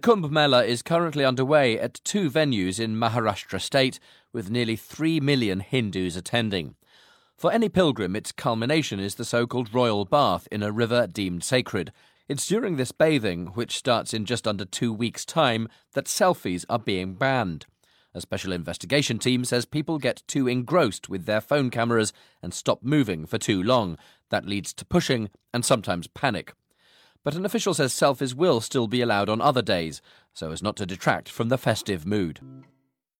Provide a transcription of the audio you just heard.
Kumbh Mela is currently underway at two venues in Maharashtra state, with nearly 3 million Hindus attending. For any pilgrim, its culmination is the so called royal bath in a river deemed sacred. It's during this bathing, which starts in just under two weeks' time, that selfies are being banned. A special investigation team says people get too engrossed with their phone cameras and stop moving for too long. That leads to pushing and sometimes panic but an official says selfies will still be allowed on other days, so as not to detract from the festive mood.